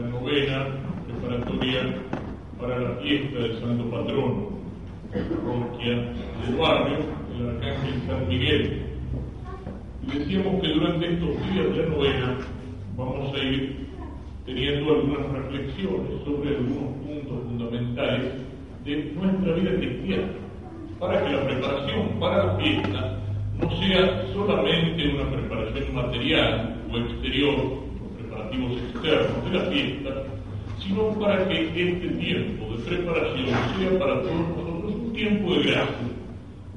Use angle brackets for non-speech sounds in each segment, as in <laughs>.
la novena preparatoria para la fiesta del Santo Patrono, parroquia del barrio, el Arcángel San Miguel. Y decíamos que durante estos días de la novena vamos a ir teniendo algunas reflexiones sobre algunos puntos fundamentales de nuestra vida cristiana, para que la preparación para la fiesta no sea solamente una preparación material o exterior, externos de la fiesta, sino para que este tiempo de preparación sea para todos nosotros un tiempo de gracia,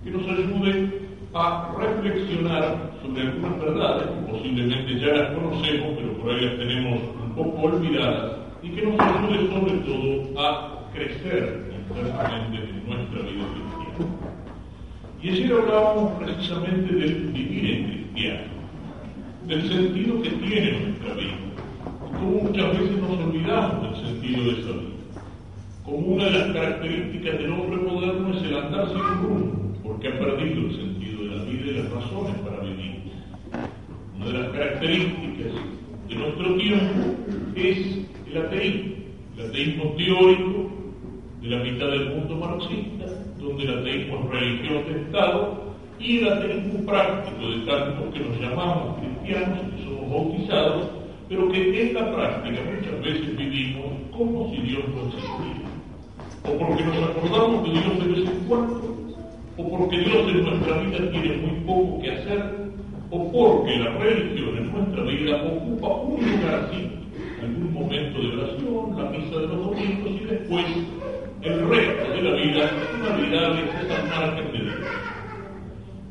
que nos ayude a reflexionar sobre algunas verdades que posiblemente ya las conocemos, pero por ahí las tenemos un poco olvidadas, y que nos ayude sobre todo a crecer internamente en nuestra vida cristiana. Y ayer hablábamos precisamente del vivir en cristiano, del sentido que tiene nuestra vida, muchas veces nos olvidamos del sentido de esa vida. Como una de las características del hombre moderno es el andar sin rumbo, porque ha perdido el sentido de la vida y las razones para vivir. Una de las características de nuestro tiempo es el ateísmo, el ateísmo teórico de la mitad del mundo marxista, donde el ateísmo es religión de Estado, y el ateísmo práctico de tantos que nos llamamos cristianos, que somos bautizados, pero que en la práctica muchas veces vivimos como si Dios no existiera. O porque nos acordamos de Dios de vez en cuando, o porque Dios en nuestra vida tiene muy poco que hacer, o porque la religión en nuestra vida ocupa un lugar así, algún momento de oración, la misa de los domingos y después el resto de la vida una vida de esas margen de Dios.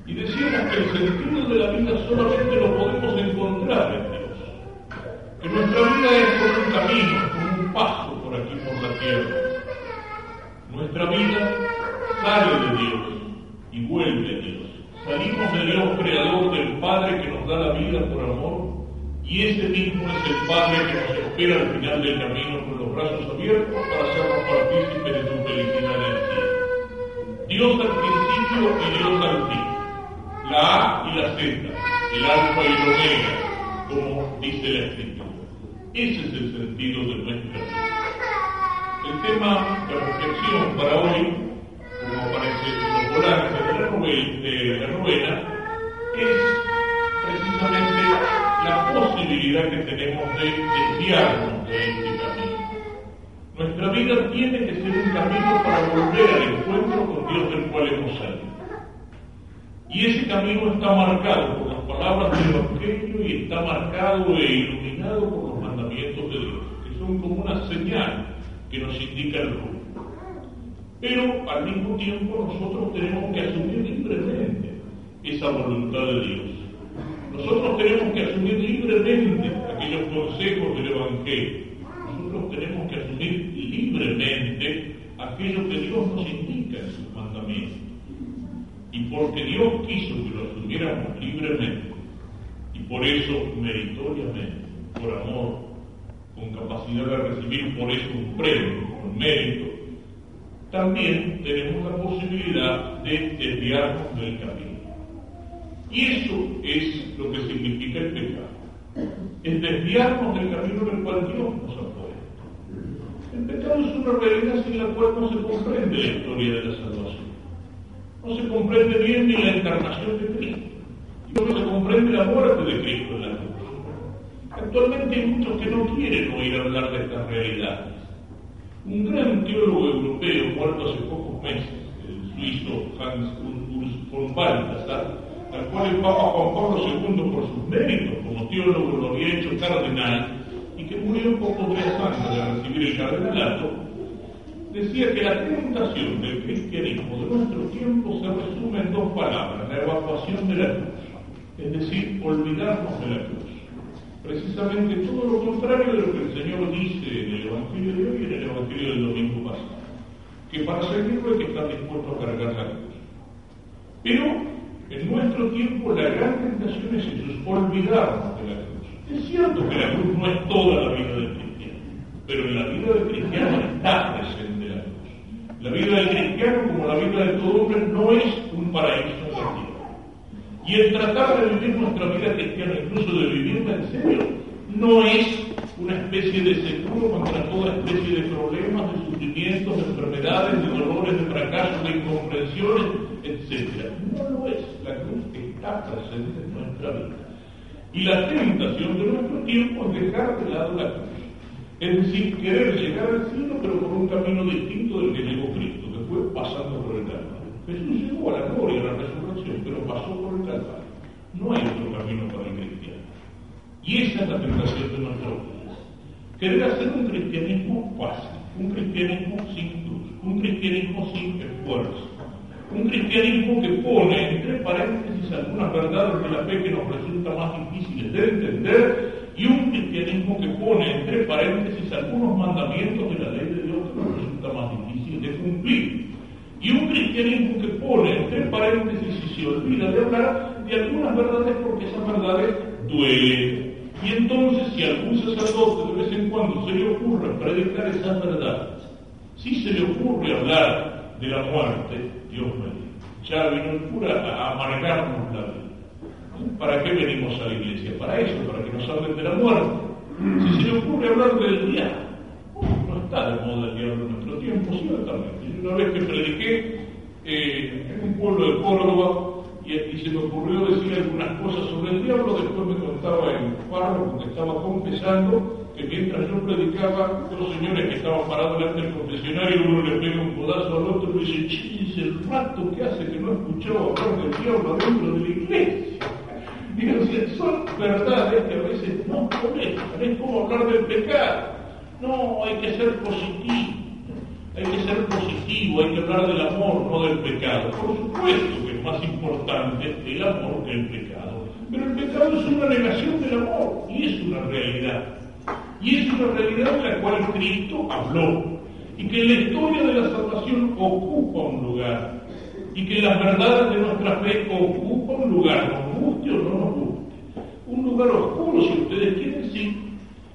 Y decíamos que el sentido de la vida solamente lo podemos encontrar en. Que nuestra vida es como un camino, como un paso por aquí, por la tierra. Nuestra vida sale de Dios y vuelve a Dios. Salimos de Dios creador del Padre que nos da la vida por amor y ese mismo es el Padre que nos espera al final del camino con los brazos abiertos para hacernos partícipes de su felicidad en el cielo. Dios al principio y Dios al fin. La A y la Z, el alfa y el omega, como dice la Escritura. Ese es el sentido de nuestra vida. El tema de reflexión para hoy, como los volantes de la de la novela es precisamente la posibilidad que tenemos de desviarnos de este camino. Nuestra vida tiene que ser un camino para volver al encuentro con Dios del cual hemos salido. Y ese camino está marcado por las palabras del Evangelio y está marcado e iluminado por los mandamientos de Dios, que son como una señal que nos indica el rumbo. Pero al mismo tiempo nosotros tenemos que asumir libremente esa voluntad de Dios. Nosotros tenemos que asumir libremente aquellos consejos del Evangelio. Nosotros tenemos que asumir libremente aquello que Dios nos indica en sus mandamientos. Y porque Dios quiso que lo asumiéramos libremente, y por eso meritoriamente, por amor, con capacidad de recibir por eso un premio, con mérito, también tenemos la posibilidad de desviarnos del camino. Y eso es lo que significa el pecado. Es desviarnos del camino del cual Dios nos apoya. El pecado es una realidad sin la cual no se comprende la historia de la salvación. No se comprende bien ni la encarnación de Cristo. Y no se comprende la muerte de Cristo en la cruz. Actualmente hay muchos que no quieren oír hablar de estas realidades. Un gran teólogo europeo muerto hace pocos meses, el suizo Hans Urs von Balthasar, al cual el Papa Juan Pablo II, por sus méritos como teólogo, lo había hecho cardenal y que murió pocos días antes de recibir el cardenalato, decía que la tentación del cristianismo de nuestro tiempo se resume en dos palabras, la evacuación de la cruz, es decir, olvidarnos de la cruz. Precisamente todo lo contrario de lo que el Señor dice en el Evangelio de hoy y en el Evangelio del domingo pasado, que para seguirlo hay que estar dispuesto a cargar la cruz. Pero en nuestro tiempo la gran tentación es eso, es olvidarnos de la cruz. Es cierto que la cruz no es toda la vida del cristiano, pero en la vida del cristiano está presente la cruz. La vida del cristiano, como la vida de todo hombre, no es un paraíso tierra. Y el tratar de vivir nuestra vida cristiana, incluso de vivirla en serio, no es una especie de seguro contra toda especie de problemas, de sufrimientos, de enfermedades, de dolores, de fracasos, de incomprensiones, etc. No lo es. La cruz está presente en nuestra vida. Y la tentación de nuestro tiempo es dejar de lado la cruz. Es decir, querer llegar al cielo, pero por un camino distinto del que llegó Cristo, que fue pasando por el Calvario. Jesús llegó a la gloria, a la resurrección, pero pasó por el Calvario. No hay otro camino para el cristiano. Y esa es la tentación de nuestros días. Querer hacer un cristianismo fácil, un cristianismo sin cruz, un cristianismo sin esfuerzo, un cristianismo que pone entre paréntesis algunas verdades de la fe que nos resulta más difíciles de entender y un cristianismo que pone entre paréntesis algunos mandamientos de la ley de Dios que nos resulta más difícil de cumplir. Y un cristianismo que pone entre paréntesis y se olvida de hablar de algunas verdades porque esas verdades duelen. Y entonces si a algún sacerdote de vez en cuando se le ocurre predicar esas verdades, si se le ocurre hablar de la muerte, Dios mío, ya vino el cura a amargarnos la vida. ¿Para qué venimos a la iglesia? Para eso, para que nos hablen de la muerte. Si se le ocurre hablar del diablo, no está de moda el diablo en nuestro tiempo, ciertamente. Una vez que prediqué eh, en un pueblo de Córdoba, y, se me ocurrió decir algunas cosas sobre el diablo, después me contaba el párroco que estaba confesando que mientras yo predicaba, dos señores que estaban parados delante del confesionario, uno le pega un codazo al otro y dice, chis, el rato que hace que no escuchaba hablar del diablo dentro de la iglesia. Y son verdades que a veces no molestan, es como hablar del pecado. No, hay que ser positivo, hay que ser positivo, hay que hablar del amor, no del pecado. Por supuesto que es más importante el amor que el pecado. Pero el pecado es una negación del amor y es una realidad. Y es una realidad de la cual Cristo habló y que la historia de la salvación ocupa un lugar y que las verdades de nuestra fe ocupan un lugar, nos guste o no nos guste. Un lugar oscuro, si ustedes quieren, sí.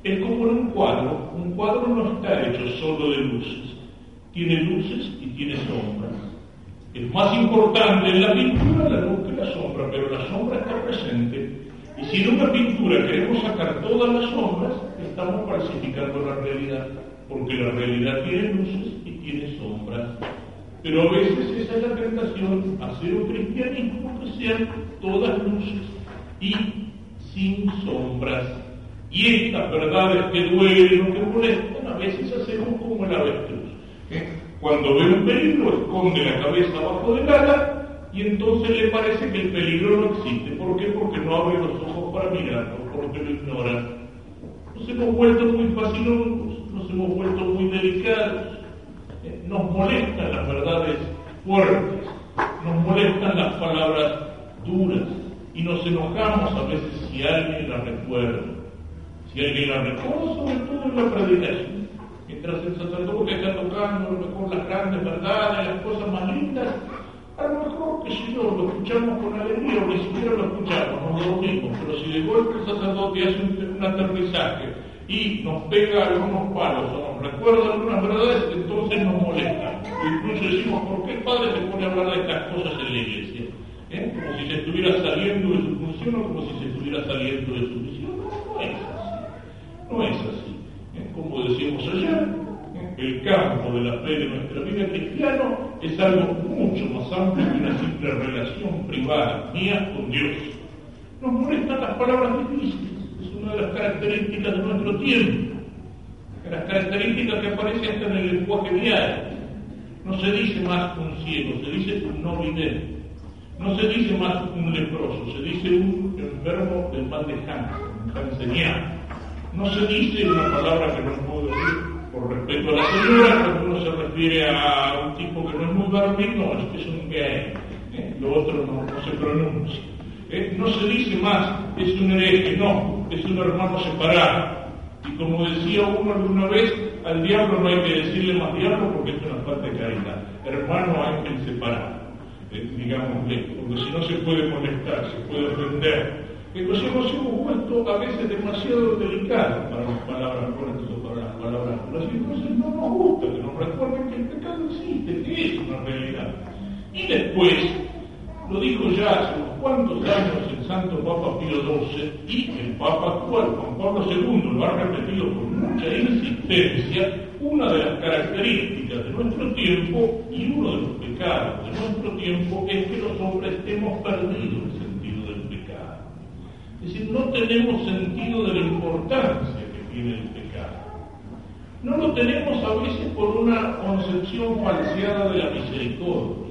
Es como en un cuadro. Un cuadro no está hecho solo de luces. Tiene luces y tiene sombras. Es más importante en la pintura la luz que la sombra, pero la sombra está presente. Y si en una pintura queremos sacar todas las sombras, estamos falsificando la realidad, porque la realidad tiene luces y tiene sombras. Pero a veces esa es la tentación, hacer un cristianismo que sean todas luces y sin sombras. Y estas verdades que duelen o que molestan, a veces hacemos como el avestruz. ¿Eh? Cuando ve un peligro, esconde la cabeza abajo del ala y entonces le parece que el peligro no existe. ¿Por qué? Porque no abre los ojos para mirarlo, porque lo ignora. Nos hemos vuelto muy fascinosos, nos hemos vuelto muy delicados nos molestan las verdades fuertes, nos molestan las palabras duras y nos enojamos a veces si alguien las recuerda. Si alguien las recuerda, sobre todo en la predicación. Mientras el sacerdote está tocando a lo mejor las grandes verdades, las cosas más lindas, a lo mejor, que si no, lo escuchamos con alegría o ni siquiera lo escuchamos, nos dormimos, pero si de golpe el sacerdote hace un, aterrizaje y nos pega algunos palos o nos recuerda algunas verdades, entonces nos molesta. Incluso decimos, ¿por qué el padre se pone a hablar de estas cosas en la iglesia? ¿Eh? Como si se estuviera saliendo de su función o como si se estuviera saliendo de su misión. No, no es así. No es así. Como decíamos ayer, el campo de la fe de nuestra vida cristiana es algo mucho más amplio que una simple relación privada mía con Dios. Nos molestan las palabras difíciles una de las características de nuestro tiempo, las características que aparecen hasta en el lenguaje diario. No se dice más un ciego, se dice un no vidente. No se dice más un leproso, se dice un enfermo del mal de Hansen, un No se dice una palabra que no puedo decir por respeto a la señora, cuando uno se refiere a un tipo que no es muy varonil, no, es que es un gay. ¿eh? Lo otro no, no se pronuncia. ¿eh? No se dice más, es un hereje, no, es un hermano separado. Y como decía uno alguna vez, al diablo no hay que decirle más diablo porque es una falta de caridad. Hermano ángel separado, eh, digámosle, porque si no se puede molestar, se puede ofender. Entonces nos hemos vuelto a veces demasiado delicados para las palabras fuertes para las palabras entonces no nos gusta que nos recuerden que el pecado existe, que es una realidad. Y después Lo dijo ya hace unos cuantos años el Santo Papa Pío XII y el Papa actual, Juan Pablo II, lo ha repetido con mucha insistencia, una de las características de nuestro tiempo y uno de los pecados de nuestro tiempo es que los hombres hemos perdido el sentido del pecado. Es decir, no tenemos sentido de la importancia que tiene el pecado. No lo tenemos a veces por una concepción falseada de la misericordia.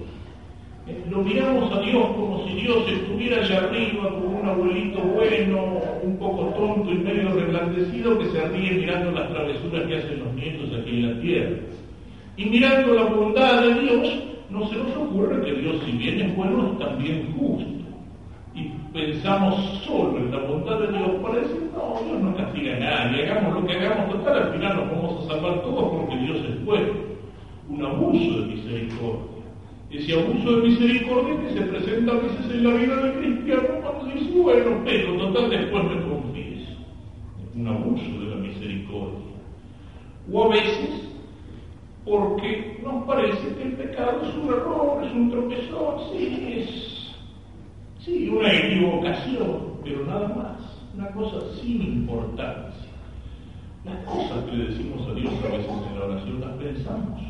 Lo miramos a Dios como si Dios estuviera allá arriba como un abuelito bueno, un poco tonto y medio reblandecido que se ríe mirando las travesuras que hacen los nietos aquí en la tierra. Y mirando la bondad de Dios, no se nos ocurre que Dios, si bien es bueno, es también justo. Pensamos solo en la bondad de Dios para decir, no, Dios no castiga a nadie, hagamos lo que hagamos, total, al final nos vamos a salvar todos porque Dios es bueno. Un abuso de misericordia ese abuso de misericordia que se presenta a veces en la vida del cristiano cuando dice, bueno, pero total después me confieso. Un abuso de la misericordia. O a veces porque nos parece que el pecado es un error, es un tropezón, sí, es sí, una equivocación, pero nada más, una cosa sin importancia. Las cosas que decimos a Dios a veces en la oración las pensamos,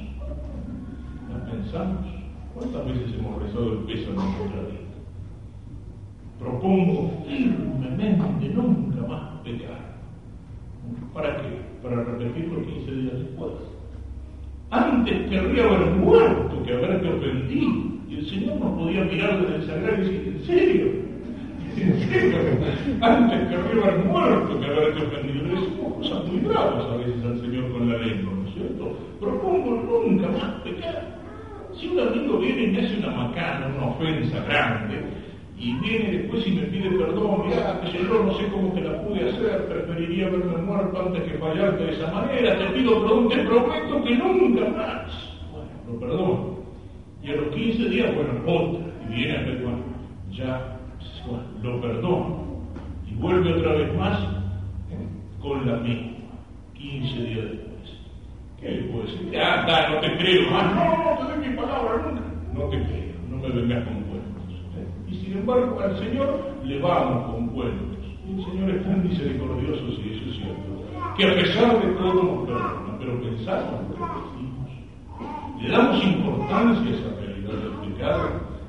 las pensamos. ¿Cuántas veces hemos rezado el peso en nuestra vida? Propongo firmemente nunca más pecar. ¿Para qué? Para repetirlo 15 días después. Antes querría haber muerto que haberte ofendido. Y el Señor nos podía mirar desde el sagrario y decir, ¿en serio? <laughs> ¿En serio? Antes querría haber muerto que haberte ofendido. Le decimos cosas muy graves a veces al Señor con la lengua, ¿no es cierto? Propongo nunca más pecar. Si un amigo viene y me hace una macana, una ofensa grande, y viene después y me pide perdón, mira, que yo no sé cómo te la pude hacer, preferiría verme muerto antes que fallarte de esa manera, te pido perdón, te prometo que nunca más. Bueno, lo perdono. Y a los 15 días, bueno, otra, y viene a ver, bueno, ya, lo perdono. Y vuelve otra vez más ¿eh? con la misma, 15 días después. ¿Qué le puedo decir? Ya, da, no te creo. No, no te doy mi palabra nunca. No te creo, no me vengas con cuentos. ¿eh? Y sin embargo, al Señor le vamos con cuentos. El Señor es tan misericordioso, si eso es cierto, que a pesar de todo nos perdona, pero pensamos lo que decimos. Le damos importancia a esa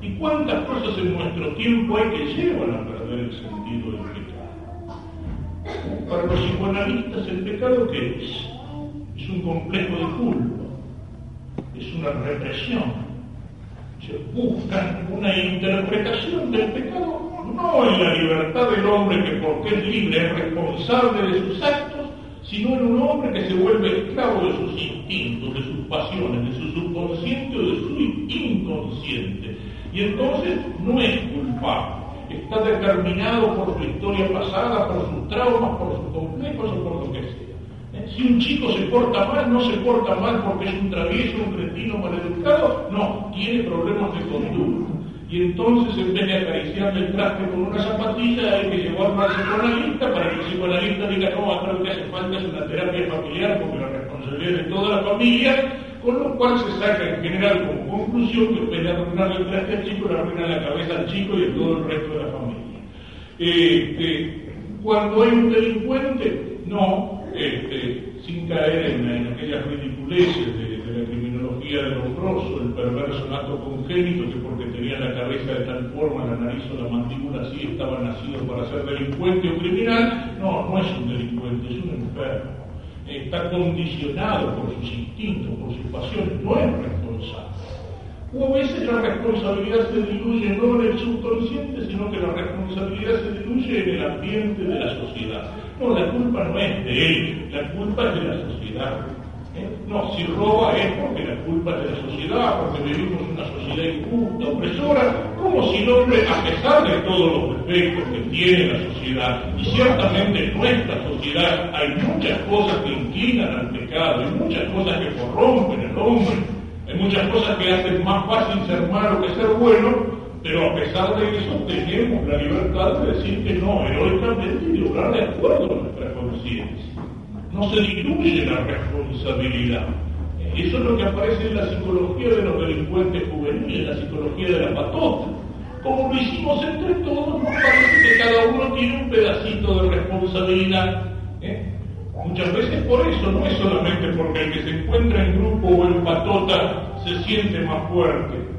¿Y cuántas cosas en nuestro tiempo hay que llevan a perder el sentido del pecado? Para los psicoanalistas, ¿el pecado qué es? es un complejo de culpa, es una represión. Se busca una interpretación del pecado, no en la libertad del hombre que porque es libre es responsable de sus actos, sino en un hombre que se vuelve esclavo de sus instintos, de sus pasiones, de su subconsciente o de su inconsciente. Y entonces no es culpable, está determinado por su historia pasada, por sus traumas, por sus complejos o por lo que sea. Si un chico se porta mal, no se porta mal porque es un travieso, un cretino maleducado, no, tiene problemas de conducta. Y entonces, en vez de acariciarle el traste con una zapatilla, hay que llevarlo al psicoanalista para que el psicoanalista diga, no, acá lo que hace falta es una terapia familiar porque la responsabilidad es de toda la familia, con lo cual se saca en general como conclusión que en vez de arruinarle el al chico, le arruina la cabeza al chico y a todo el resto de la familia. Este, cuando hay un delincuente, no, este, sin caer en, aquellas ridiculeces de, la criminología del honroso, el perverso nato congénito, que porque tenía la cabeza de tal forma, la nariz o la mandíbula así, estaba nacido para ser delincuente o criminal. No, no es un delincuente, es un enfermo. Está condicionado por sus instintos, por sus pasiones, no es responsable. O a veces la responsabilidad se diluye no en el subconsciente, sino que la responsabilidad se diluye en el ambiente de la sociedad. No, la culpa no es de él, la culpa es de la sociedad. ¿Eh? No, si roba es porque la culpa es de la sociedad, porque vivimos una sociedad injusta, opresora, como si el hombre, a pesar de todos los defectos que tiene la sociedad, y ciertamente en nuestra sociedad hay muchas cosas que inclinan al pecado, hay muchas cosas que corrompen al hombre, hay muchas cosas que hacen más fácil ser malo que ser bueno, pero a pesar de eso tenemos la libertad de decir que no, heroicamente y obrar de acuerdo a nuestra conciencia. No se diluye la responsabilidad. Eso es lo que aparece en la psicología de los delincuentes juveniles, en la psicología de la patota. como lo hicimos entre todos, nos parece que cada uno tiene un pedacito de responsabilidad. ¿eh? Muchas veces por eso, no es solamente porque el que se encuentra en grupo o en patota se siente más fuerte.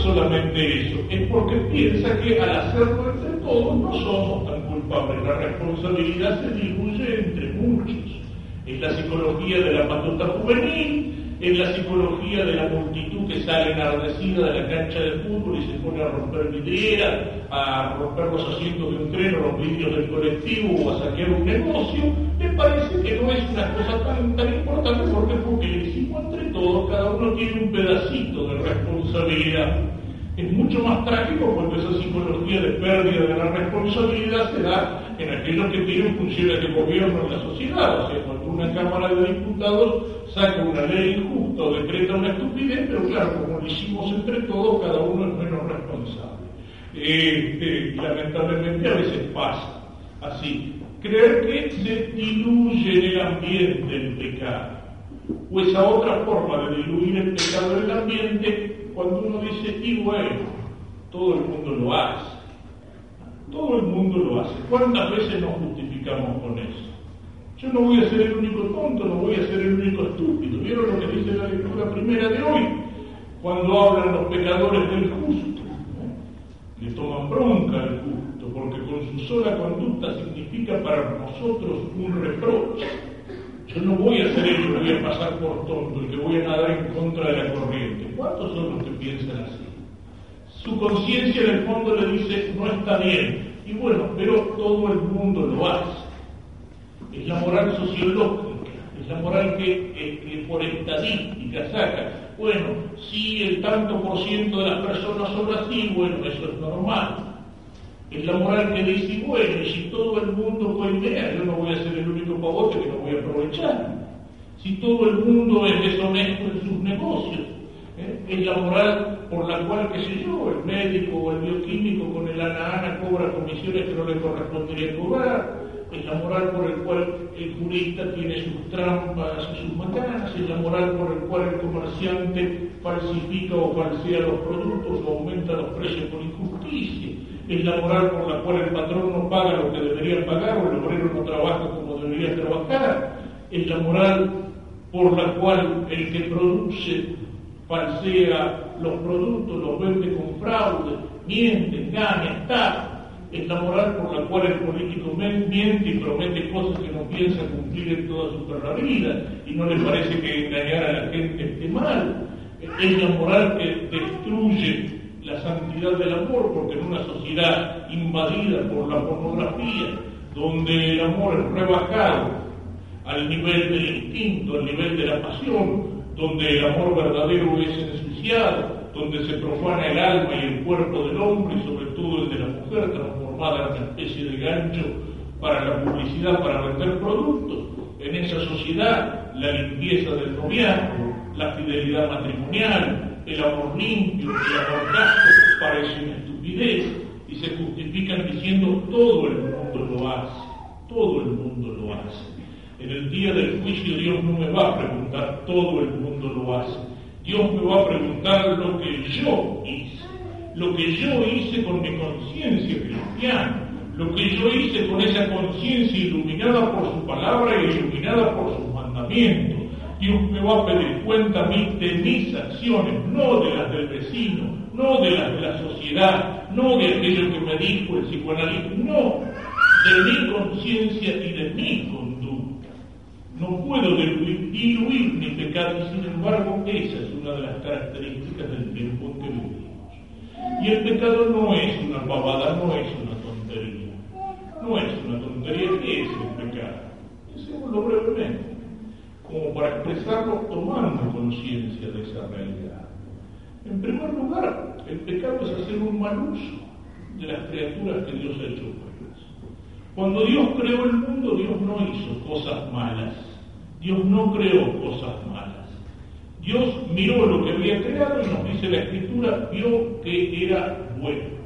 Solamente eso, es porque piensa que al hacerlo entre todos no somos tan culpables. La responsabilidad se diluye entre muchos. Es la psicología de la patota juvenil, es la psicología de la multitud que sale enardecida de la cancha de fútbol y se pone a romper vidrieras, a romper los asientos de un tren o los vidrios del colectivo o a saquear un negocio, me parece que no es una cosa tan, tan importante porque, porque le hicimos entre todos, cada uno tiene un pedacito de responsabilidad. Es mucho más trágico cuando esa psicología de pérdida de la responsabilidad se da en aquellos que tienen funciones de gobierno en la sociedad. O sea, cuando una Cámara de Diputados saca una ley injusta o decreta una estupidez, pero claro, como lo hicimos entre todos, cada uno es menos responsable. Eh, lamentablemente a veces pasa así. Creer que se diluye en el ambiente el pecado. O esa otra forma de diluir el pecado en el ambiente cuando uno dice, y bueno, todo el mundo lo hace. Todo el mundo lo hace. ¿Cuántas veces nos justificamos con eso? Yo no voy a ser el único tonto, no voy a ser el único estúpido. ¿Vieron lo que dice la lectura primera de hoy? Cuando hablan los pecadores del justo, le toman bronca al justo, porque con su sola conducta significa para nosotros un reproche. Yo no voy a el que voy a pasar por tonto, que voy a nadar en contra de la corriente. ¿Cuántos son los que piensan así? Su conciencia en el fondo le dice, no está bien. Y bueno, pero todo el mundo lo hace. Es la moral sociológica, es la moral que, por estadística saca. Bueno, si el tanto por ciento de las personas son así, bueno, eso es normal. Es la moral que dice, bueno, si todo el mundo coimea, yo no voy a ser el único pavote que no voy a aprovechar. Si todo el mundo es deshonesto en sus negocios, ¿eh? es la moral por la cual, qué sé yo, el médico o el bioquímico con el ana-ana cobra comisiones que no le correspondería cobrar, es la moral por el cual el jurista tiene sus trampas y sus macanas, es la moral por el cual el comerciante falsifica o falsea los productos o aumenta los precios por injusticia es la moral por la cual el patrón no paga lo que debería pagar o el obrero no trabaja como debería trabajar, es la moral por la cual el que produce falsea los productos, los vende con fraude, miente, engaña, está. Es la moral por la cual el político miente y promete cosas que no piensa cumplir en toda su perra vida y no le parece que engañar a la gente esté mal. Es la moral que destruye santidad del amor, porque en una sociedad invadida por la pornografía, donde el amor es rebajado al nivel del instinto, al nivel de la pasión, donde el amor verdadero es ensuciado, donde se profana el alma y el cuerpo del hombre y sobre todo el de la mujer, transformada en una especie de gancho para la publicidad, para vender productos. En esa sociedad, la limpieza del noviazgo, la fidelidad matrimonial, el amor limpio, el amor casto, parece una estupidez y se justifican diciendo todo el mundo lo hace, todo el mundo lo hace. En el día del juicio Dios no me va a preguntar todo el mundo lo hace. Dios me va a preguntar lo que yo hice, lo que yo hice con mi conciencia cristiana, lo que yo hice con esa conciencia iluminada por su palabra y iluminada por sus mandamientos Dios me va a pedir cuenta de mis acciones, no de las del vecino, no de las de la sociedad, no de aquello que me dijo el psicoanalista, no, de mi conciencia y de mi conducta. No puedo diluir, ni pecar, y sin embargo esa es una de las características del tiempo en que vivimos. Y el pecado no es una pavada, no es una tontería. No es una tontería. ¿Qué es el pecado? Decimoslo brevemente como para expresarlo tomando conciencia de esa realidad. En primer lugar, el pecado es hacer un mal uso de las criaturas que Dios ha hecho buenas. Cuando Dios creó el mundo, Dios no hizo cosas malas. Dios no creó cosas malas. Dios miró lo que había creado y nos dice la escritura, vio que era bueno.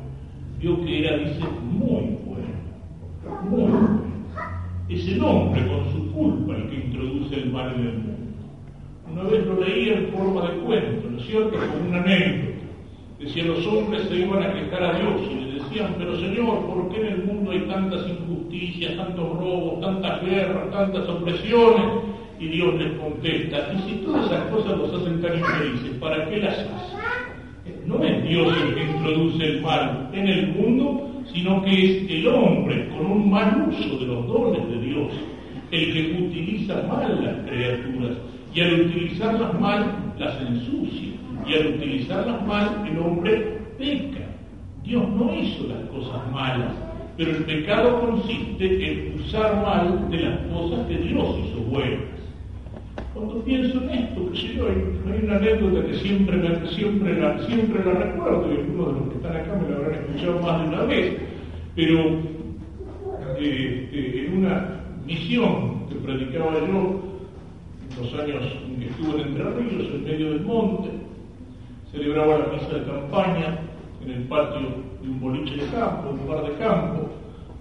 Vio que era, dice, muy bueno. Muy bueno es el hombre con su culpa el que introduce el mal en el mundo. Una vez lo leí en forma de cuento, ¿no es cierto? Como una anécdota. Decía, los hombres se iban a quejar a Dios y le decían, pero Señor, ¿por qué en el mundo hay tantas injusticias, tantos robos, tantas guerras, tantas opresiones? Y Dios les contesta, y si todas esas cosas los hacen tan infelices, ¿para qué las haces? No es Dios el que introduce el mal en el mundo, sino que es el hombre con un mal uso de los dones de Dios, el que utiliza mal las criaturas y al utilizarlas mal las ensucia y al utilizarlas mal el hombre peca. Dios no hizo las cosas malas, pero el pecado consiste en usar mal de las cosas que Dios hizo buenas. Cuando pienso en esto, yo, hay, una anécdota que siempre, siempre, la, siempre la recuerdo, y algunos de los que están acá me la habrán escuchado más de una vez, pero eh, eh, en una misión que predicaba yo, en los años en que estuve en Entre Ríos, en medio del monte, celebraba la misa de campaña en el patio de un boliche de campo, un lugar de campo,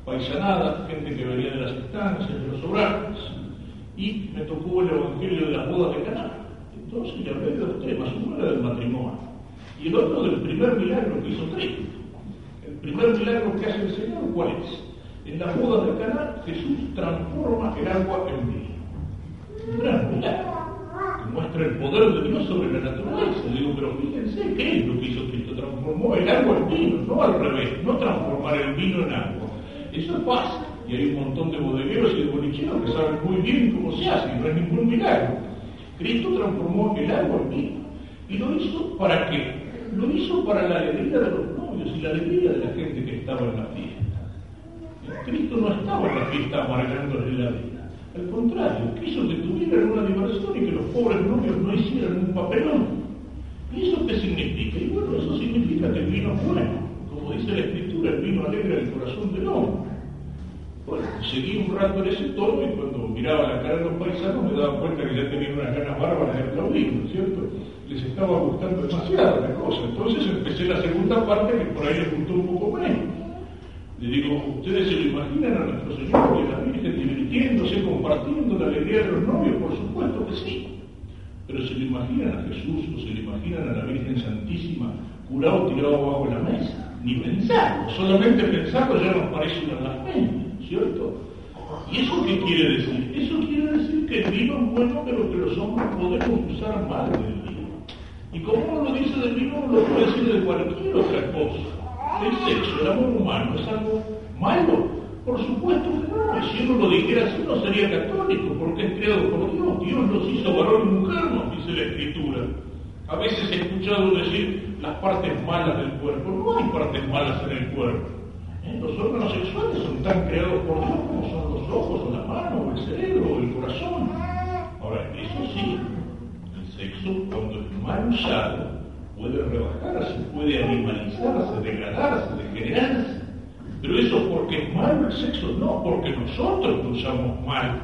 paisanada, gente que venía de las estancias, de los hogares, y me tocó el Evangelio de las bodas de Caná. Entonces le hablé de dos temas, uno era del matrimonio y el otro del primer milagro que hizo Cristo. El primer milagro que hace el Señor, ¿cuál es? En las bodas de Caná, Jesús transforma el agua en vino. Un gran milagro muestra el poder de Dios sobre la naturaleza. Digo, pero fíjense, ¿qué es lo que hizo Cristo? Transformó el agua en vino, no al revés, no transformar el vino en agua. Eso es fácil. Y hay un montón de bodegueros y de bolicheros que saben muy bien cómo se hace, y no es ningún milagro. Cristo transformó el agua en vino. ¿Y lo hizo para qué? Lo hizo para la alegría de los novios y la alegría de la gente que estaba en la fiesta. Cristo no estaba fiesta amargándole la vida. Al contrario, quiso que tuvieran una diversión y que los pobres novios no hicieran un papelón. ¿Y eso qué significa? Y bueno, eso significa que el vino es bueno. Como dice la Escritura, el vino alegra el corazón del hombre. Bueno, seguí un rato en ese tono y cuando miraba la cara de los paisanos me daba cuenta que ya tenían unas ganas bárbaras de aplaudir, ¿no es cierto? Les estaba gustando demasiado la cosa. Entonces empecé la segunda parte que por ahí les gustó un poco menos. Le digo, ¿ustedes se lo imaginan a nuestro Señor y a la Virgen divirtiéndose, compartiendo la alegría de los novios? Por supuesto que sí. Pero se lo imaginan a Jesús o se lo imaginan a la Virgen Santísima curado tirado abajo de la mesa. Ni pensarlo, solamente pensarlo ya nos parece una blasfemia. ¿cierto? ¿Y eso qué quiere decir? Eso quiere decir que el vino es bueno, pero que los hombres podemos usar mal del vino. Y como uno lo dice del vino, lo puede decir de cualquier otra cosa. El sexo, el amor humano, ¿es algo malo? Por supuesto que no. Si uno lo dijera así, no sería católico, porque es creado por Dios. Dios los hizo varón y mujer, nos dice la Escritura. A veces he escuchado decir las partes malas del cuerpo. No hay partes malas en el cuerpo. Los órganos sexuales son tan creados por Dios como son los ojos, la mano, el cerebro, el corazón. Ahora, eso sí, el sexo, cuando es mal usado, puede rebajarse, puede animalizarse, degradarse, degenerarse. Pero eso porque es malo el sexo, no, porque nosotros lo usamos mal.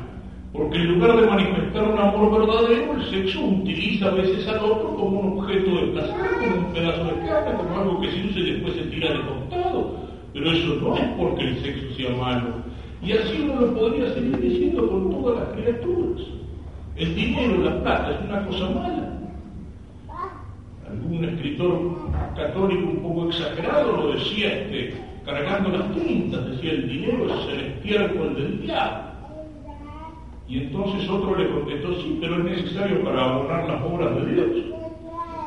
Porque en lugar de manifestar un amor verdadero, el sexo utiliza a veces al otro como un objeto de placer, como un pedazo de carne, como algo que se usa y después se tira de costado pero eso no es porque el sexo sea malo. Y así uno lo podría seguir diciendo con todas las criaturas. El dinero, la plata, es una cosa mala. Algún escritor católico un poco exagerado lo decía este, cargando las tintas, decía el dinero es el estiércol del diablo. Y entonces otro le contestó, sí, pero es necesario para abonar las obras de Dios.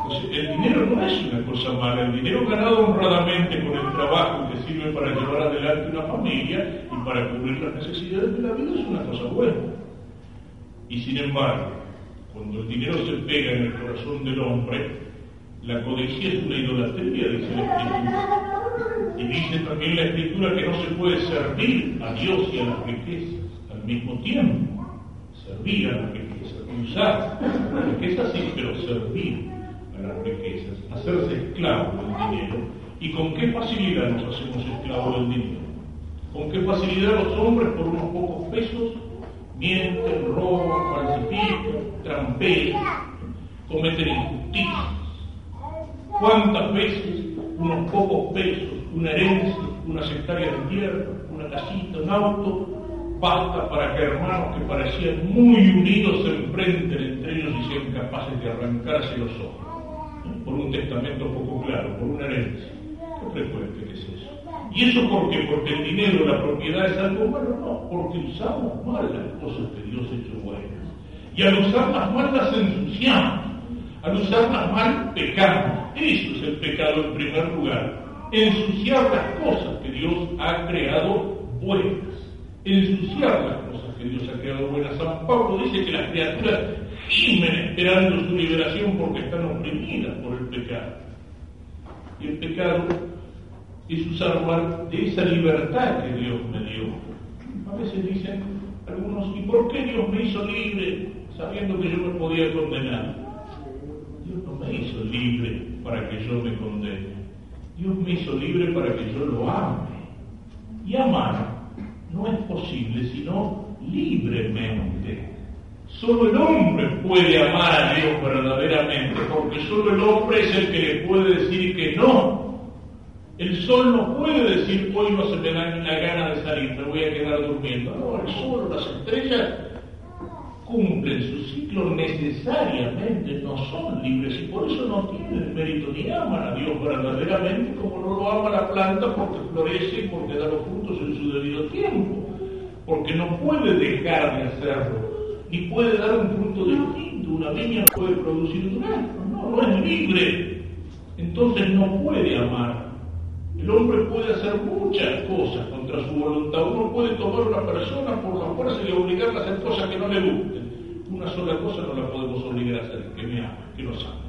Pues el dinero no es una cosa mala, el dinero ganado honradamente con el trabajo que sirve para llevar adelante una familia y para cubrir las necesidades de la vida es una cosa buena. Y sin embargo, cuando el dinero se pega en el corazón del hombre, la codicia es una idolatría, dice la Escritura. Y dice también la Escritura que no se puede servir a Dios y a las riquezas al mismo tiempo. Servir a las riquezas, usar las riquezas sí, pero servir las riquezas, hacerse esclavo del dinero. ¿Y con qué facilidad nos hacemos esclavos del dinero? ¿Con qué facilidad los hombres por unos pocos pesos mienten, roban, falsifican, trampean, cometen injusticias? ¿Cuántas veces unos pocos pesos, una herencia, una sectaria de tierra, una casita, un auto, basta para que hermanos que parecían muy unidos se enfrenten entre ellos y sean capaces de arrancarse los ojos? por un testamento poco claro, por una herencia. Qué frecuente que es eso. ¿Y eso por qué? Porque el dinero, la propiedad es algo malo, no, porque usamos mal las cosas que Dios ha hecho buenas. Y al usarlas mal las ensuciamos, al usarlas mal pecamos. Eso es el pecado en primer lugar. Ensuciar las cosas que Dios ha creado buenas. Ensuciar las cosas que Dios ha creado buenas. San Pablo dice que las criaturas gimen esperando su liberación porque están oprimidas por el pecado. Y el pecado es usar mal de esa libertad que Dios me dio. A veces dicen algunos, ¿y por qué Dios me hizo libre sabiendo que yo me podía condenar? Me hizo libre para que yo me condene. Dios me hizo libre para que yo lo ame. Y amar no es posible sino libremente. Solo el hombre puede amar a Dios verdaderamente, porque solo el hombre es el que le puede decir que no. El sol no puede decir, hoy no se me da la gana de salir, me voy a quedar durmiendo. No, el sol, las estrellas cumplen su ciclo necesariamente, no son libres y por eso no tienen mérito ni aman a Dios verdaderamente como no lo ama la planta porque florece y porque da los frutos en su debido tiempo, porque no puede dejar de hacerlo, ni puede dar un fruto distinto, una viña puede producir árbol, no, no es libre, entonces no puede amar. El hombre puede hacer muchas cosas contra su voluntad. Uno puede tomar a una persona por la fuerza y obligarla a hacer cosas que no le gusten. Una sola cosa no la podemos obligar a hacer, que me ame, que nos ame.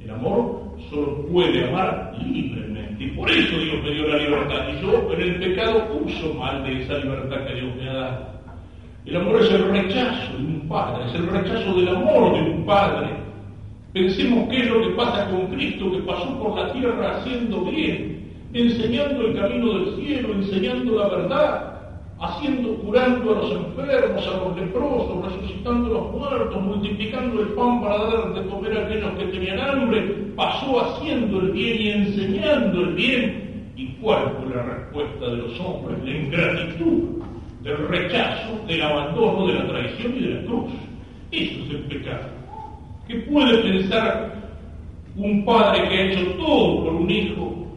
El amor solo puede amar libremente. Y por eso Dios me dio la libertad. Y yo en el pecado uso mal de esa libertad que Dios me ha dado. El amor es el rechazo de un padre, es el rechazo del amor de un padre. Pensemos qué es lo que pasa con Cristo, que pasó por la tierra haciendo bien, enseñando el camino del cielo, enseñando la verdad, haciendo, curando a los enfermos, a los leprosos, resucitando a los muertos, multiplicando el pan para dar de comer a aquellos que tenían hambre, pasó haciendo el bien y enseñando el bien. ¿Y cuál fue la respuesta de los hombres? La ingratitud, del rechazo, del abandono, de la traición y de la cruz. Eso es el pecado. ¿Qué puede pensar un padre que ha hecho todo por un hijo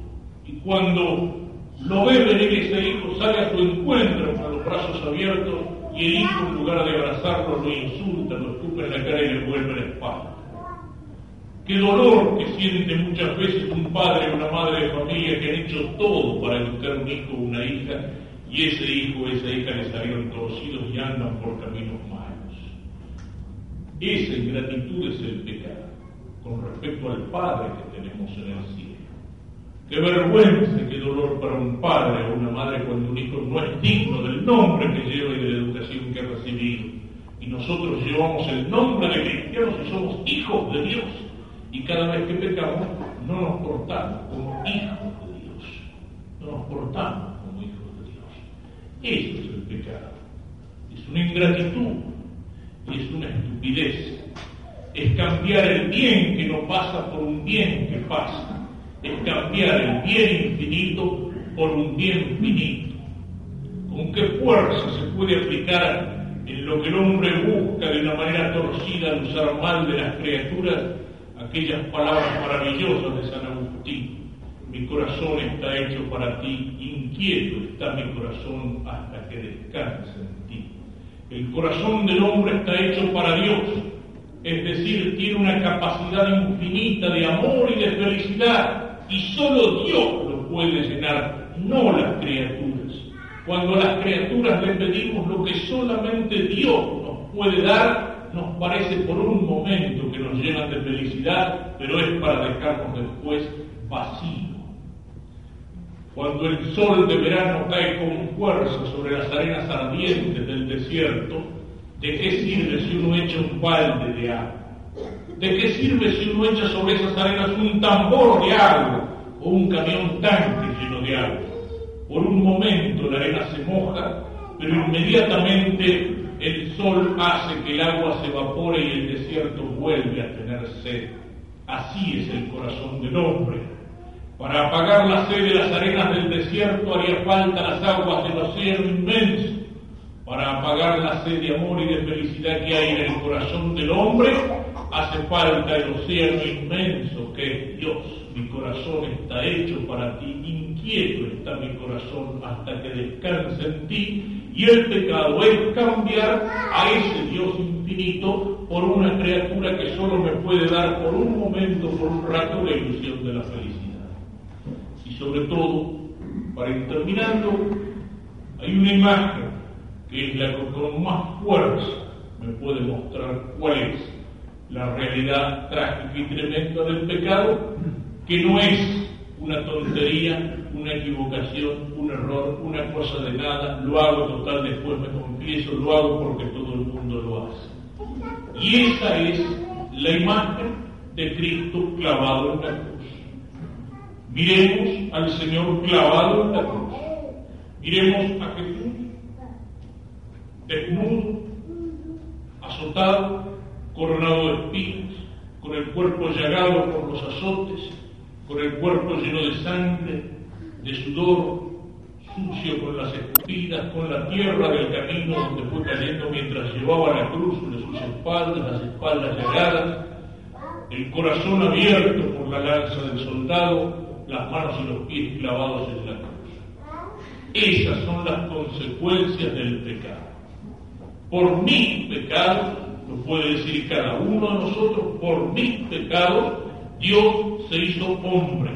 cuando lo ve venir ese hijo, sale a su encuentro con los brazos abiertos y el hijo en lugar de abrazarlo lo insulta, lo escupe en la cara y le vuelve la espalda. Qué dolor que siente muchas veces un padre o una madre de familia que han hecho todo para educar un hijo o una hija y ese hijo o esa hija le salieron torcidos y andan por caminos malos. Esa ingratitud es el pecado con respecto al Padre que tenemos en el cielo. Qué vergüenza, qué dolor para un padre o una madre cuando un hijo no es digno del nombre que lleva y de la educación que ha recibido. Y nosotros llevamos el nombre de cristianos y somos hijos de Dios. Y cada vez que pecamos no nos portamos como hijos de Dios. No nos portamos como hijos de Dios. Eso es el pecado. Es una ingratitud y es una estupidez. Es cambiar el bien que no pasa por un bien que pasa es cambiar el bien infinito por un bien finito. ¿Con qué fuerza se puede aplicar en lo que el hombre busca de una manera torcida al usar mal de las criaturas aquellas palabras maravillosas de San Agustín? Mi corazón está hecho para ti, inquieto está mi corazón hasta que descanse en ti. El corazón del hombre está hecho para Dios, es decir, tiene una capacidad infinita de amor y de felicidad y solo Dios lo puede llenar, no las criaturas. Cuando las criaturas le pedimos lo que solamente Dios nos puede dar, nos parece por un momento que nos llenan de felicidad, pero es para dejarnos después vacíos. Cuando el sol de verano cae con fuerza sobre las arenas ardientes del desierto, ¿de qué sirve si uno echa un balde de agua? ¿De qué sirve si uno echa sobre esas arenas un tambor de agua o un camión tanque lleno de agua? Por un momento la arena se moja, pero inmediatamente el sol hace que el agua se evapore y el desierto vuelve a tener sed. Así es el corazón del hombre. Para apagar la sed de las arenas del desierto haría falta las aguas del océano inmenso. Para apagar la sed de amor y de felicidad que hay en el corazón del hombre, hace falta el océano inmenso que es Dios. Mi corazón está hecho para ti, inquieto está mi corazón hasta que descanse en ti. Y el pecado es cambiar a ese Dios infinito por una criatura que solo me puede dar por un momento, por un rato, la ilusión de la felicidad. Y sobre todo, para ir terminando, hay una imagen que es la que con más fuerza me puede mostrar cuál es la realidad trágica y tremenda del pecado, que no es una tontería, una equivocación, un error, una cosa de nada, lo hago total, después me confieso, lo hago porque todo el mundo lo hace. Y esa es la imagen de Cristo clavado en la cruz. Miremos al Señor clavado en la cruz. Miremos a Jesús desnudo, azotado, coronado de espinas, con el cuerpo llagado por los azotes, con el cuerpo lleno de sangre, de sudor, sucio con las escupidas, con la tierra del camino donde fue cayendo mientras llevaba la cruz sobre sus espaldas, las espaldas llagadas, el corazón abierto por la lanza del soldado, las manos y los pies clavados en la cruz. Esas son las consecuencias del pecado. Por mis pecados puede decir cada uno de nosotros, por mis pecados, Dios se hizo hombre,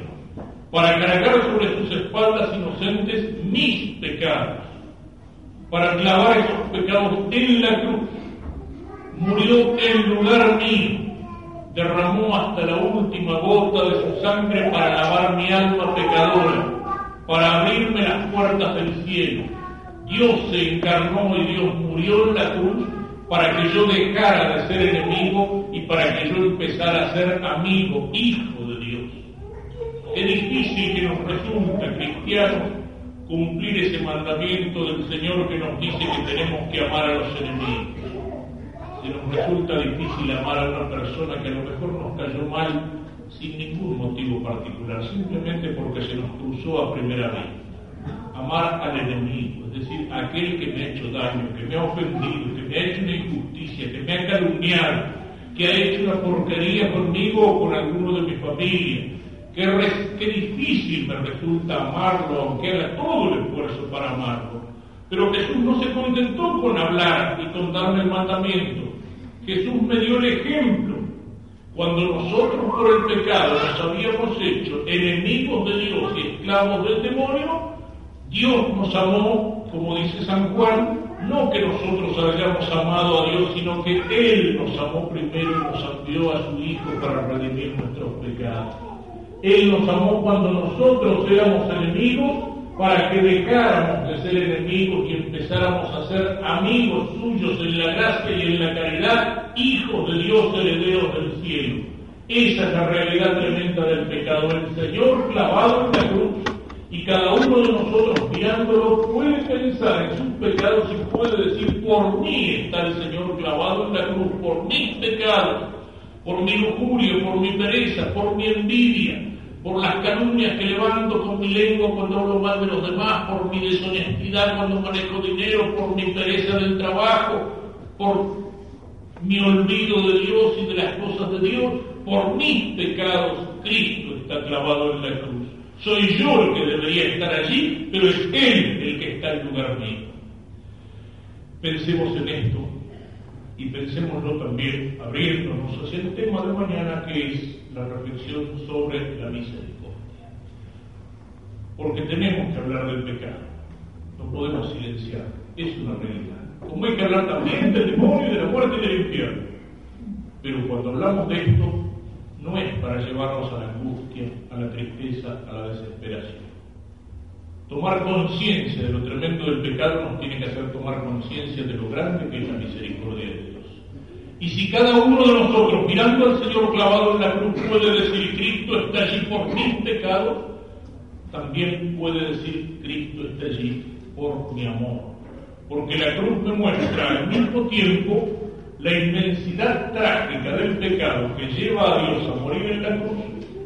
para cargar sobre sus espaldas inocentes mis pecados, para clavar esos pecados en la cruz. Murió en lugar mío, derramó hasta la última gota de su sangre para lavar mi alma pecadora, para abrirme las puertas del cielo. Dios se encarnó y Dios murió en la cruz para que yo dejara de ser enemigo y para que yo empezara a ser amigo, hijo de Dios. Es difícil que nos resulta, cristianos, cumplir ese mandamiento del Señor que nos dice que tenemos que amar a los enemigos. Se nos resulta difícil amar a una persona que a lo mejor nos cayó mal sin ningún motivo particular, simplemente porque se nos cruzó a primera vez amar al enemigo, es decir, aquel que me ha hecho daño, que me ha ofendido, que me ha hecho una injusticia, que me ha calumniado, que ha hecho una porquería conmigo o con alguno de mi familia. Qué, difícil me resulta amarlo, aunque haga todo el esfuerzo para amarlo. Pero Jesús no se contentó con hablar y con darme el mandamiento. Jesús me dio el ejemplo. Cuando nosotros por el pecado nos habíamos hecho enemigos de Dios y esclavos del demonio, Dios nos amó, como dice San Juan, no que nosotros hayamos amado a Dios, sino que Él nos amó primero y nos envió a su Hijo para redimir nuestros pecados. Él nos amó cuando nosotros éramos enemigos para que dejáramos de ser enemigos y empezáramos a ser amigos suyos en la gracia y en la caridad, hijos de Dios, herederos del cielo. Esa es la realidad tremenda del pecado. El Señor clavado en la cruz y cada uno de nosotros mirándolo puede pensar en sus pecados y puede decir, por mí está el Señor clavado en la cruz, por mis pecados, por mi lujuria, por mi pereza, por mi envidia, por las calumnias que levanto con mi lengua cuando hablo mal de los demás, por mi deshonestidad cuando manejo dinero, por mi pereza del trabajo, por mi olvido de Dios y de las cosas de Dios, por mis pecados, Cristo está clavado en la cruz. Soy yo el que debería estar allí, pero es Él el que está en lugar mío. Pensemos en esto y pensémoslo también abriéndonos hacia el tema de mañana que es la reflexión sobre la misericordia. Porque tenemos que hablar del pecado, no podemos silenciar, es una realidad. Como hay que hablar también del demonio, de la muerte y del infierno. Pero cuando hablamos de esto, no es para llevarnos a la angustia, a la tristeza, a la desesperación. Tomar conciencia de lo tremendo del pecado nos tiene que hacer tomar conciencia de lo grande que es la misericordia de Dios. Y si cada uno de nosotros, mirando al Señor clavado en la cruz, puede decir, Cristo está allí por mis pecados, también puede decir, Cristo está allí por mi amor. Porque la cruz me muestra al mismo tiempo la inmensidad trágica del pecado que lleva a Dios a morir en la cruz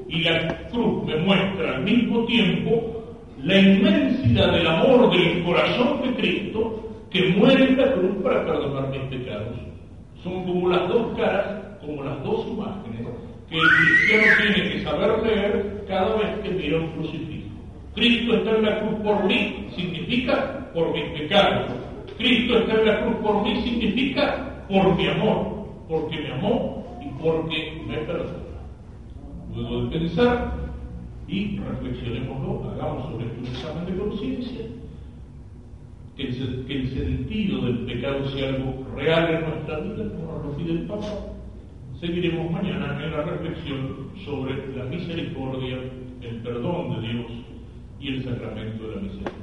y la cruz me muestra al mismo tiempo la inmensidad del amor del corazón de Cristo que muere en la cruz para perdonar mis pecados. Son como las dos caras, como las dos imágenes que el cristiano tiene que saber leer cada vez que mira un crucifijo. Cristo está en la cruz por mí, significa por mis pecados. Cristo está en la cruz por mí, significa por mi amor, porque me amó y porque me perdona. Luego de pensar y reflexionémoslo, hagamos sobre esto un examen de conciencia, que que el sentido del pecado sea algo real en nuestra vida, como nos lo pide el Papa. Seguiremos mañana en la reflexión sobre la misericordia, el perdón de Dios y el sacramento de la misericordia.